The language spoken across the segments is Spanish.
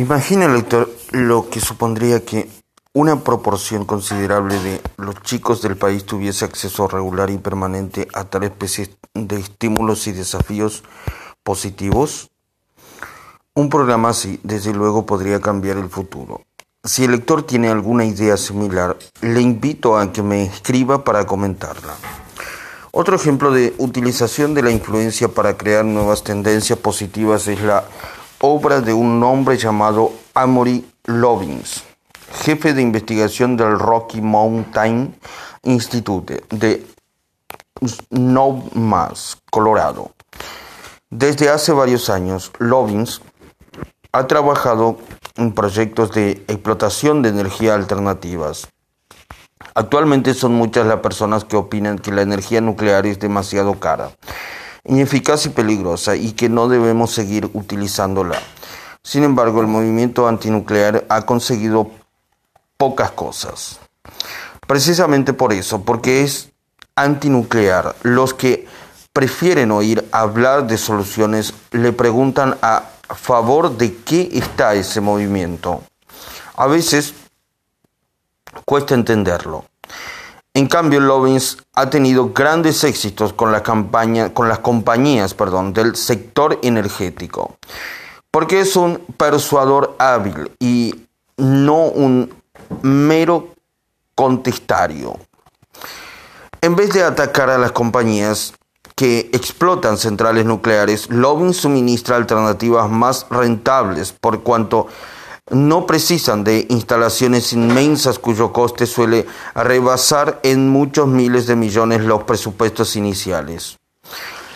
Imagina, lector, lo que supondría que una proporción considerable de los chicos del país tuviese acceso regular y permanente a tal especie de estímulos y desafíos positivos. Un programa así, desde luego, podría cambiar el futuro. Si el lector tiene alguna idea similar, le invito a que me escriba para comentarla. Otro ejemplo de utilización de la influencia para crear nuevas tendencias positivas es la obra de un hombre llamado Amory Lovins, jefe de investigación del Rocky Mountain Institute de Snowmass, Colorado. Desde hace varios años, Lovins ha trabajado en proyectos de explotación de energía alternativas. Actualmente son muchas las personas que opinan que la energía nuclear es demasiado cara, ineficaz y peligrosa y que no debemos seguir utilizándola. Sin embargo, el movimiento antinuclear ha conseguido pocas cosas. Precisamente por eso, porque es antinuclear, los que prefieren oír hablar de soluciones le preguntan a favor de qué está ese movimiento. A veces cuesta entenderlo. En cambio, Lovins ha tenido grandes éxitos con, con las compañías perdón, del sector energético, porque es un persuador hábil y no un mero contestario. En vez de atacar a las compañías, que explotan centrales nucleares, Lovin suministra alternativas más rentables por cuanto no precisan de instalaciones inmensas cuyo coste suele rebasar en muchos miles de millones los presupuestos iniciales.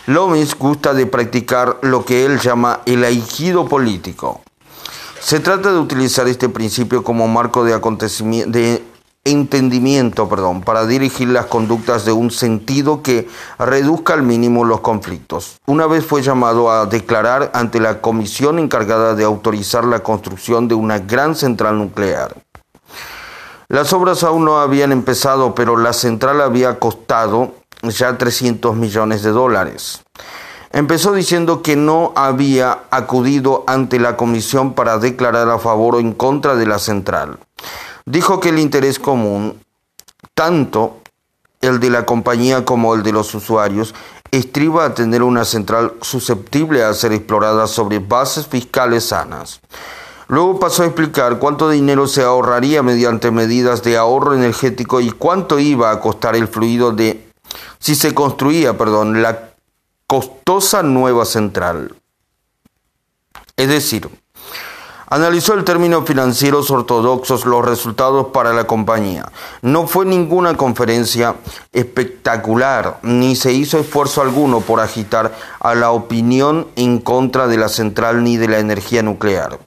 Lovins gusta de practicar lo que él llama el aikido político. Se trata de utilizar este principio como marco de, de entendimiento, perdón, para dirigir las conductas de un sentido que reduzca al mínimo los conflictos. Una vez fue llamado a declarar ante la comisión encargada de autorizar la construcción de una gran central nuclear. Las obras aún no habían empezado, pero la central había costado ya 300 millones de dólares. Empezó diciendo que no había acudido ante la comisión para declarar a favor o en contra de la central dijo que el interés común, tanto el de la compañía como el de los usuarios, estriba a tener una central susceptible a ser explorada sobre bases fiscales sanas. Luego pasó a explicar cuánto dinero se ahorraría mediante medidas de ahorro energético y cuánto iba a costar el fluido de si se construía, perdón, la costosa nueva central. Es decir, Analizó el término financieros ortodoxos los resultados para la compañía. No fue ninguna conferencia espectacular, ni se hizo esfuerzo alguno por agitar a la opinión en contra de la central ni de la energía nuclear.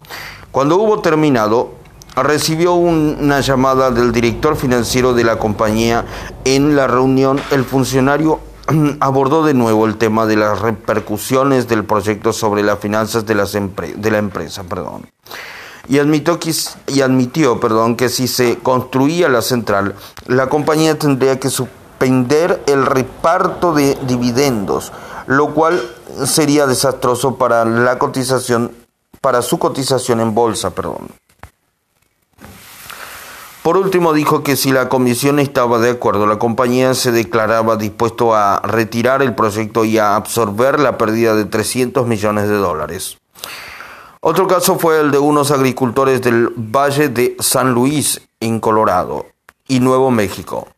Cuando hubo terminado, recibió una llamada del director financiero de la compañía. En la reunión, el funcionario abordó de nuevo el tema de las repercusiones del proyecto sobre las finanzas de, las de la empresa. Perdón. Y, admitió que, y admitió perdón, que si se construía la central, la compañía tendría que suspender el reparto de dividendos, lo cual sería desastroso para la cotización, para su cotización en bolsa. Perdón. Por último, dijo que si la comisión estaba de acuerdo, la compañía se declaraba dispuesto a retirar el proyecto y a absorber la pérdida de 300 millones de dólares. Otro caso fue el de unos agricultores del Valle de San Luis, en Colorado y Nuevo México.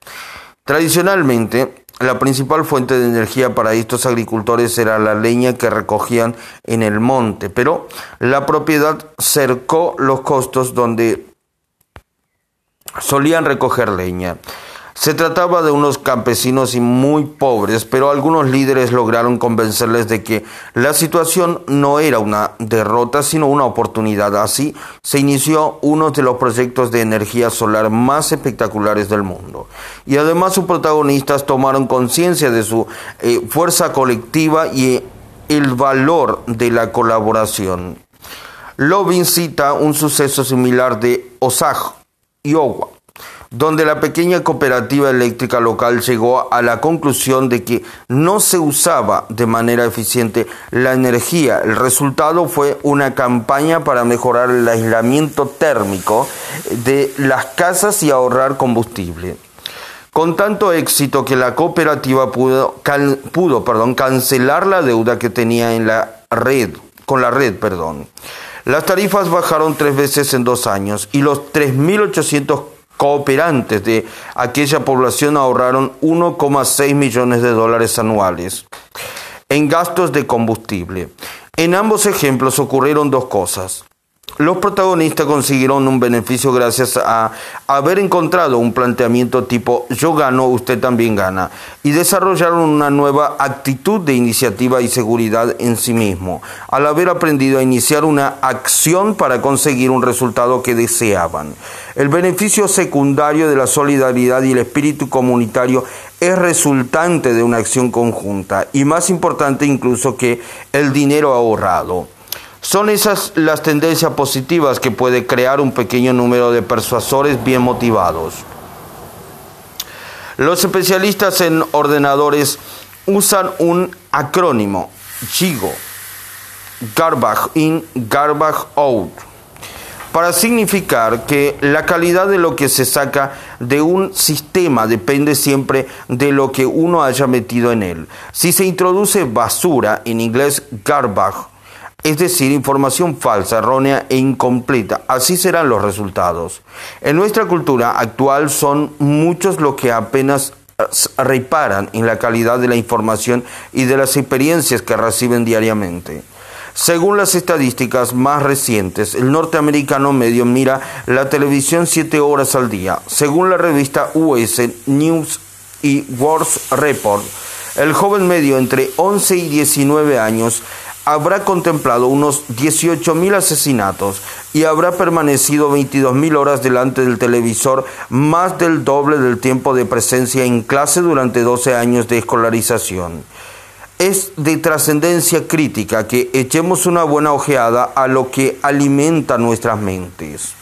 Tradicionalmente, la principal fuente de energía para estos agricultores era la leña que recogían en el monte, pero la propiedad cercó los costos donde solían recoger leña. Se trataba de unos campesinos y muy pobres, pero algunos líderes lograron convencerles de que la situación no era una derrota, sino una oportunidad. Así se inició uno de los proyectos de energía solar más espectaculares del mundo. Y además sus protagonistas tomaron conciencia de su eh, fuerza colectiva y el valor de la colaboración. Lovin cita un suceso similar de Osage, Iowa, donde la pequeña cooperativa eléctrica local llegó a la conclusión de que no se usaba de manera eficiente la energía. El resultado fue una campaña para mejorar el aislamiento térmico de las casas y ahorrar combustible. Con tanto éxito que la cooperativa pudo, pudo perdón, cancelar la deuda que tenía en la red, con la red, perdón. Las tarifas bajaron tres veces en dos años y los 3.800 cooperantes de aquella población ahorraron 1,6 millones de dólares anuales en gastos de combustible. En ambos ejemplos ocurrieron dos cosas. Los protagonistas consiguieron un beneficio gracias a haber encontrado un planteamiento tipo yo gano, usted también gana y desarrollaron una nueva actitud de iniciativa y seguridad en sí mismo, al haber aprendido a iniciar una acción para conseguir un resultado que deseaban. El beneficio secundario de la solidaridad y el espíritu comunitario es resultante de una acción conjunta y más importante incluso que el dinero ahorrado. Son esas las tendencias positivas que puede crear un pequeño número de persuasores bien motivados. Los especialistas en ordenadores usan un acrónimo, GIGO, Garbage In, Garbage Out, para significar que la calidad de lo que se saca de un sistema depende siempre de lo que uno haya metido en él. Si se introduce basura, en inglés garbage, es decir, información falsa, errónea e incompleta. Así serán los resultados. En nuestra cultura actual son muchos los que apenas reparan en la calidad de la información y de las experiencias que reciben diariamente. Según las estadísticas más recientes, el norteamericano medio mira la televisión siete horas al día. Según la revista US News y World Report, el joven medio entre 11 y 19 años habrá contemplado unos 18.000 asesinatos y habrá permanecido 22.000 horas delante del televisor, más del doble del tiempo de presencia en clase durante 12 años de escolarización. Es de trascendencia crítica que echemos una buena ojeada a lo que alimenta nuestras mentes.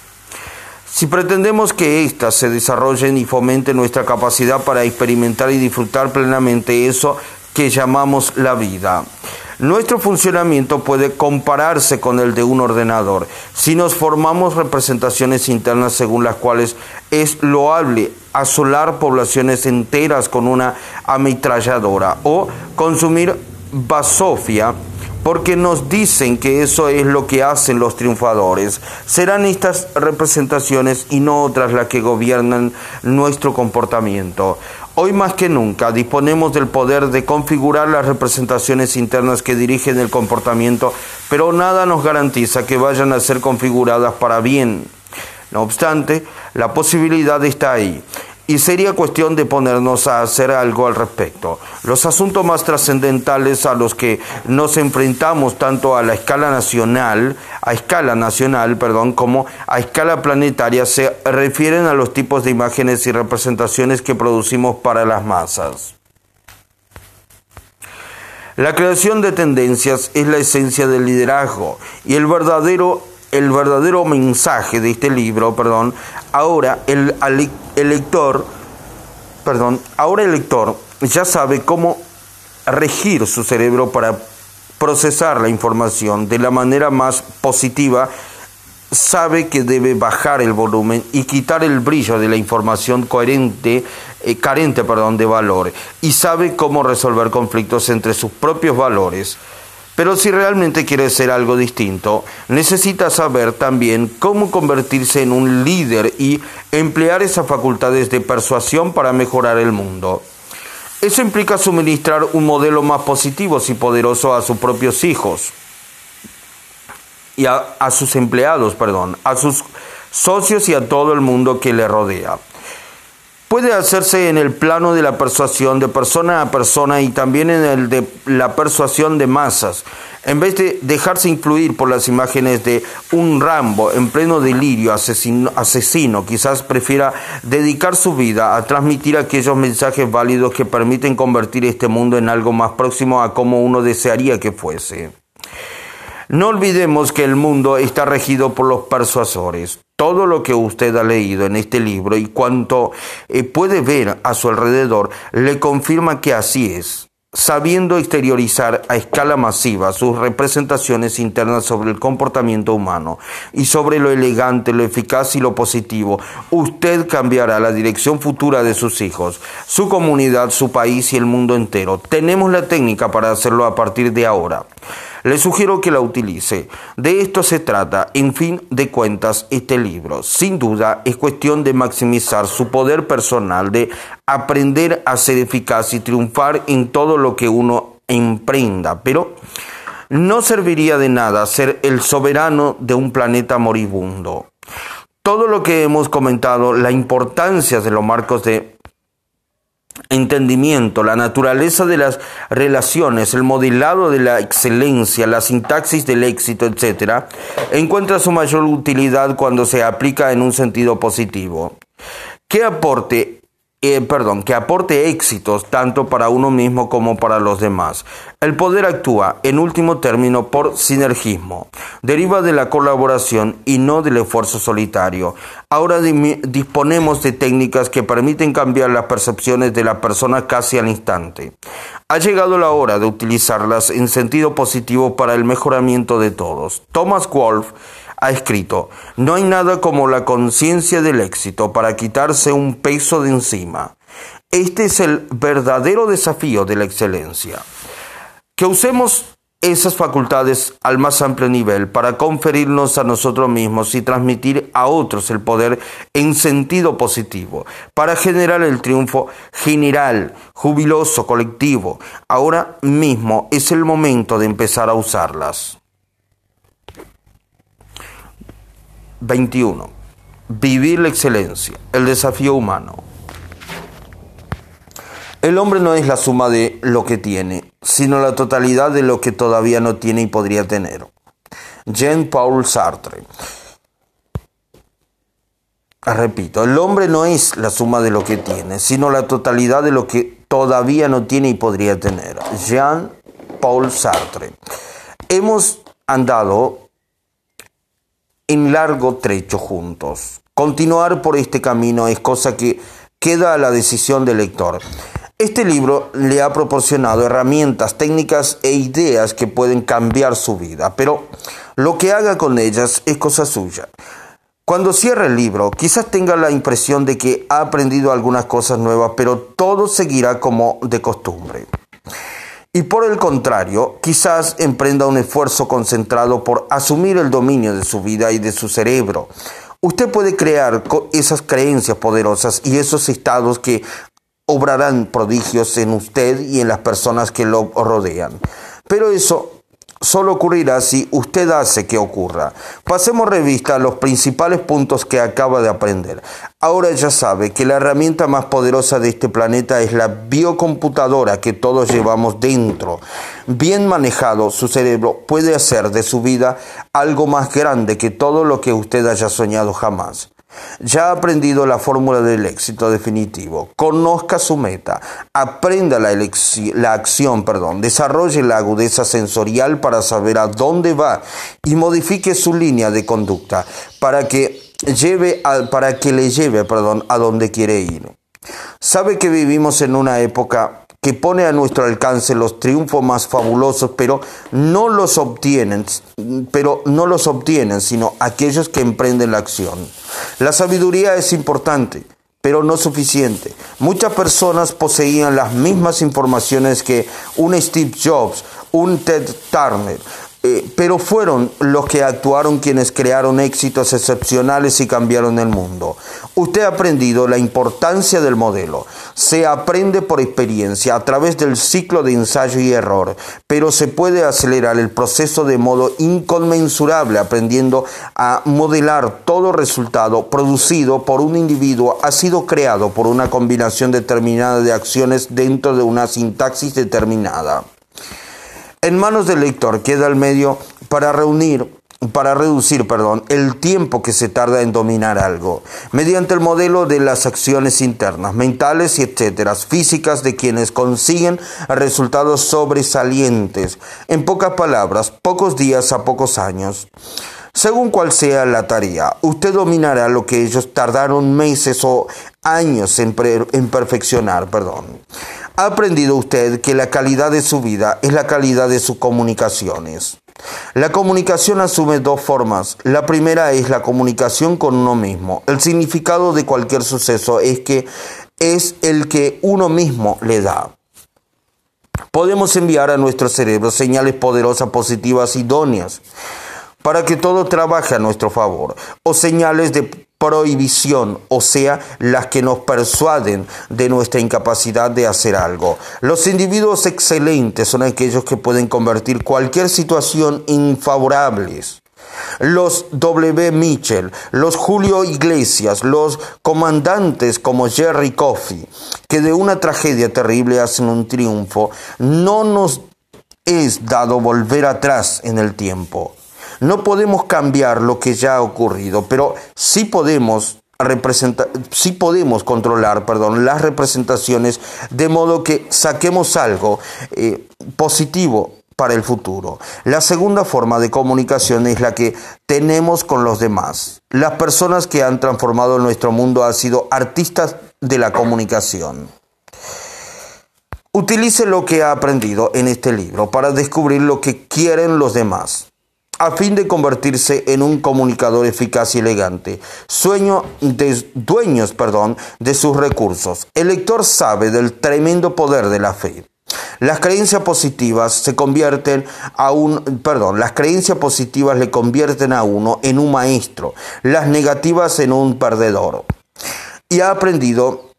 Si pretendemos que éstas se desarrollen y fomenten nuestra capacidad para experimentar y disfrutar plenamente eso que llamamos la vida, nuestro funcionamiento puede compararse con el de un ordenador. Si nos formamos representaciones internas según las cuales es loable asolar poblaciones enteras con una ametralladora o consumir basofia porque nos dicen que eso es lo que hacen los triunfadores. Serán estas representaciones y no otras las que gobiernan nuestro comportamiento. Hoy más que nunca disponemos del poder de configurar las representaciones internas que dirigen el comportamiento, pero nada nos garantiza que vayan a ser configuradas para bien. No obstante, la posibilidad está ahí y sería cuestión de ponernos a hacer algo al respecto. Los asuntos más trascendentales a los que nos enfrentamos tanto a la escala nacional, a escala nacional, perdón, como a escala planetaria se refieren a los tipos de imágenes y representaciones que producimos para las masas. La creación de tendencias es la esencia del liderazgo y el verdadero el verdadero mensaje de este libro, perdón, ahora el, el lector, perdón, ahora el lector ya sabe cómo regir su cerebro para procesar la información de la manera más positiva, sabe que debe bajar el volumen y quitar el brillo de la información coherente, eh, carente perdón, de valor, y sabe cómo resolver conflictos entre sus propios valores pero si realmente quiere ser algo distinto, necesita saber también cómo convertirse en un líder y emplear esas facultades de persuasión para mejorar el mundo. Eso implica suministrar un modelo más positivo y poderoso a sus propios hijos y a, a sus empleados, perdón, a sus socios y a todo el mundo que le rodea puede hacerse en el plano de la persuasión de persona a persona y también en el de la persuasión de masas. En vez de dejarse influir por las imágenes de un Rambo en pleno delirio asesino, asesino, quizás prefiera dedicar su vida a transmitir aquellos mensajes válidos que permiten convertir este mundo en algo más próximo a como uno desearía que fuese. No olvidemos que el mundo está regido por los persuasores. Todo lo que usted ha leído en este libro y cuanto eh, puede ver a su alrededor le confirma que así es sabiendo exteriorizar a escala masiva sus representaciones internas sobre el comportamiento humano y sobre lo elegante, lo eficaz y lo positivo, usted cambiará la dirección futura de sus hijos, su comunidad, su país y el mundo entero. Tenemos la técnica para hacerlo a partir de ahora. Le sugiero que la utilice. De esto se trata, en fin de cuentas, este libro. Sin duda es cuestión de maximizar su poder personal, de aprender a ser eficaz y triunfar en todo lo que uno emprenda. Pero no serviría de nada ser el soberano de un planeta moribundo. Todo lo que hemos comentado, la importancia de los marcos de entendimiento, la naturaleza de las relaciones, el modelado de la excelencia, la sintaxis del éxito, etc., encuentra su mayor utilidad cuando se aplica en un sentido positivo. ¿Qué aporte eh, perdón, que aporte éxitos tanto para uno mismo como para los demás. El poder actúa, en último término, por sinergismo. Deriva de la colaboración y no del esfuerzo solitario. Ahora disponemos de técnicas que permiten cambiar las percepciones de la persona casi al instante. Ha llegado la hora de utilizarlas en sentido positivo para el mejoramiento de todos. Thomas Wolfe ha escrito, no hay nada como la conciencia del éxito para quitarse un peso de encima. Este es el verdadero desafío de la excelencia. Que usemos esas facultades al más amplio nivel para conferirnos a nosotros mismos y transmitir a otros el poder en sentido positivo, para generar el triunfo general, jubiloso, colectivo. Ahora mismo es el momento de empezar a usarlas. 21. Vivir la excelencia, el desafío humano. El hombre no es la suma de lo que tiene, sino la totalidad de lo que todavía no tiene y podría tener. Jean-Paul Sartre. Repito, el hombre no es la suma de lo que tiene, sino la totalidad de lo que todavía no tiene y podría tener. Jean-Paul Sartre. Hemos andado en largo trecho juntos. Continuar por este camino es cosa que queda a la decisión del lector. Este libro le ha proporcionado herramientas, técnicas e ideas que pueden cambiar su vida, pero lo que haga con ellas es cosa suya. Cuando cierre el libro, quizás tenga la impresión de que ha aprendido algunas cosas nuevas, pero todo seguirá como de costumbre. Y por el contrario, quizás emprenda un esfuerzo concentrado por asumir el dominio de su vida y de su cerebro. Usted puede crear esas creencias poderosas y esos estados que obrarán prodigios en usted y en las personas que lo rodean. Pero eso solo ocurrirá si usted hace que ocurra. Pasemos revista a los principales puntos que acaba de aprender. Ahora ya sabe que la herramienta más poderosa de este planeta es la biocomputadora que todos llevamos dentro. Bien manejado, su cerebro puede hacer de su vida algo más grande que todo lo que usted haya soñado jamás. Ya ha aprendido la fórmula del éxito definitivo. Conozca su meta. Aprenda la, la, acción, perdón. Desarrolle la agudeza sensorial para saber a dónde va y modifique su línea de conducta para que lleve para que le lleve, perdón, a donde quiere ir. Sabe que vivimos en una época que pone a nuestro alcance los triunfos más fabulosos, pero no los obtienen, pero no los obtienen, sino aquellos que emprenden la acción. La sabiduría es importante, pero no suficiente. Muchas personas poseían las mismas informaciones que un Steve Jobs, un Ted Turner, eh, pero fueron los que actuaron quienes crearon éxitos excepcionales y cambiaron el mundo. Usted ha aprendido la importancia del modelo. Se aprende por experiencia a través del ciclo de ensayo y error, pero se puede acelerar el proceso de modo inconmensurable aprendiendo a modelar todo resultado producido por un individuo ha sido creado por una combinación determinada de acciones dentro de una sintaxis determinada. En manos del lector queda el medio para reunir para reducir, perdón, el tiempo que se tarda en dominar algo, mediante el modelo de las acciones internas, mentales y etcétera, físicas de quienes consiguen resultados sobresalientes. En pocas palabras, pocos días a pocos años. Según cual sea la tarea, usted dominará lo que ellos tardaron meses o años en, en perfeccionar. Perdón. Ha aprendido usted que la calidad de su vida es la calidad de sus comunicaciones. La comunicación asume dos formas. La primera es la comunicación con uno mismo. El significado de cualquier suceso es que es el que uno mismo le da. Podemos enviar a nuestro cerebro señales poderosas, positivas, idóneas para que todo trabaje a nuestro favor, o señales de prohibición, o sea, las que nos persuaden de nuestra incapacidad de hacer algo. Los individuos excelentes son aquellos que pueden convertir cualquier situación infavorable. Los W. Mitchell, los Julio Iglesias, los comandantes como Jerry Coffey, que de una tragedia terrible hacen un triunfo, no nos es dado volver atrás en el tiempo. No podemos cambiar lo que ya ha ocurrido, pero sí podemos representar, sí podemos controlar, perdón, las representaciones de modo que saquemos algo eh, positivo para el futuro. La segunda forma de comunicación es la que tenemos con los demás. Las personas que han transformado nuestro mundo han sido artistas de la comunicación. Utilice lo que ha aprendido en este libro para descubrir lo que quieren los demás a fin de convertirse en un comunicador eficaz y elegante, sueño de dueños, perdón, de sus recursos. El lector sabe del tremendo poder de la fe. Las creencias positivas se convierten a un, perdón, las creencias positivas le convierten a uno en un maestro, las negativas en un perdedor. Y ha aprendido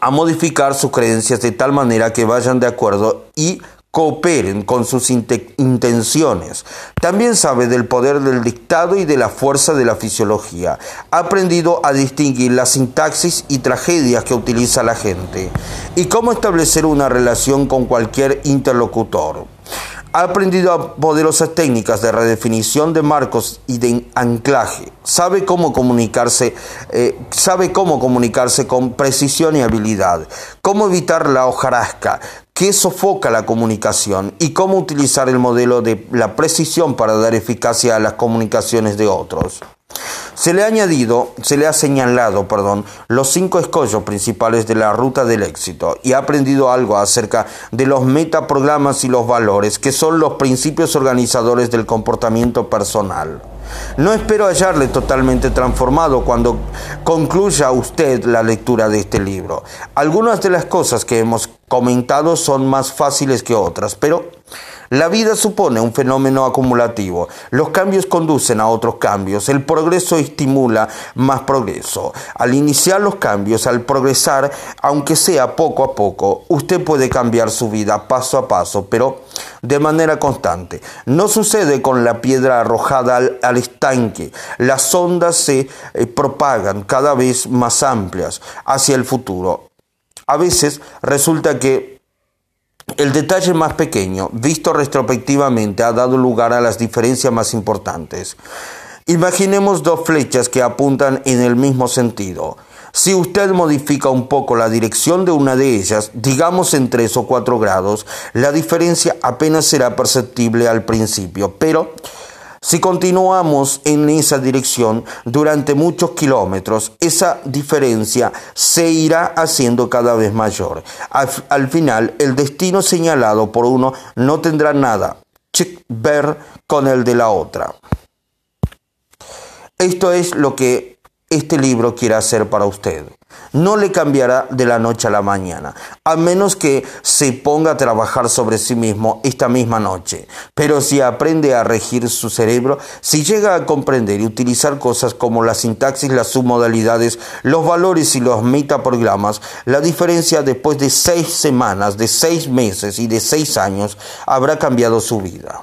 a modificar sus creencias de tal manera que vayan de acuerdo y cooperen con sus intenciones. También sabe del poder del dictado y de la fuerza de la fisiología. Ha aprendido a distinguir la sintaxis y tragedias que utiliza la gente y cómo establecer una relación con cualquier interlocutor. Ha aprendido poderosas técnicas de redefinición de marcos y de anclaje. Sabe cómo comunicarse, eh, sabe cómo comunicarse con precisión y habilidad. Cómo evitar la hojarasca, qué sofoca la comunicación y cómo utilizar el modelo de la precisión para dar eficacia a las comunicaciones de otros. Se le ha añadido, se le ha señalado, perdón, los cinco escollos principales de la ruta del éxito y ha aprendido algo acerca de los metaprogramas y los valores, que son los principios organizadores del comportamiento personal. No espero hallarle totalmente transformado cuando concluya usted la lectura de este libro. Algunas de las cosas que hemos comentado son más fáciles que otras, pero la vida supone un fenómeno acumulativo. Los cambios conducen a otros cambios. El progreso estimula más progreso. Al iniciar los cambios, al progresar, aunque sea poco a poco, usted puede cambiar su vida paso a paso, pero de manera constante. No sucede con la piedra arrojada al, estanque. Las ondas se eh, propagan cada vez más amplias hacia el futuro. A veces resulta que el detalle más pequeño, visto retrospectivamente, ha dado lugar a las diferencias más importantes. Imaginemos dos flechas que apuntan en el mismo sentido. Si usted modifica un poco la dirección de una de ellas, digamos en 3 o 4 grados, la diferencia apenas será perceptible al principio, pero si continuamos en esa dirección durante muchos kilómetros, esa diferencia se irá haciendo cada vez mayor. Al, final, el destino señalado por uno no tendrá nada que ver con el de la otra. Esto es lo que este libro quiere hacer para usted no le cambiará de la noche a la mañana, a menos que se ponga a trabajar sobre sí mismo esta misma noche. Pero si aprende a regir su cerebro, si llega a comprender y utilizar cosas como la sintaxis, las submodalidades, los valores y los metaprogramas, la diferencia después de seis semanas, de seis meses y de seis años habrá cambiado su vida.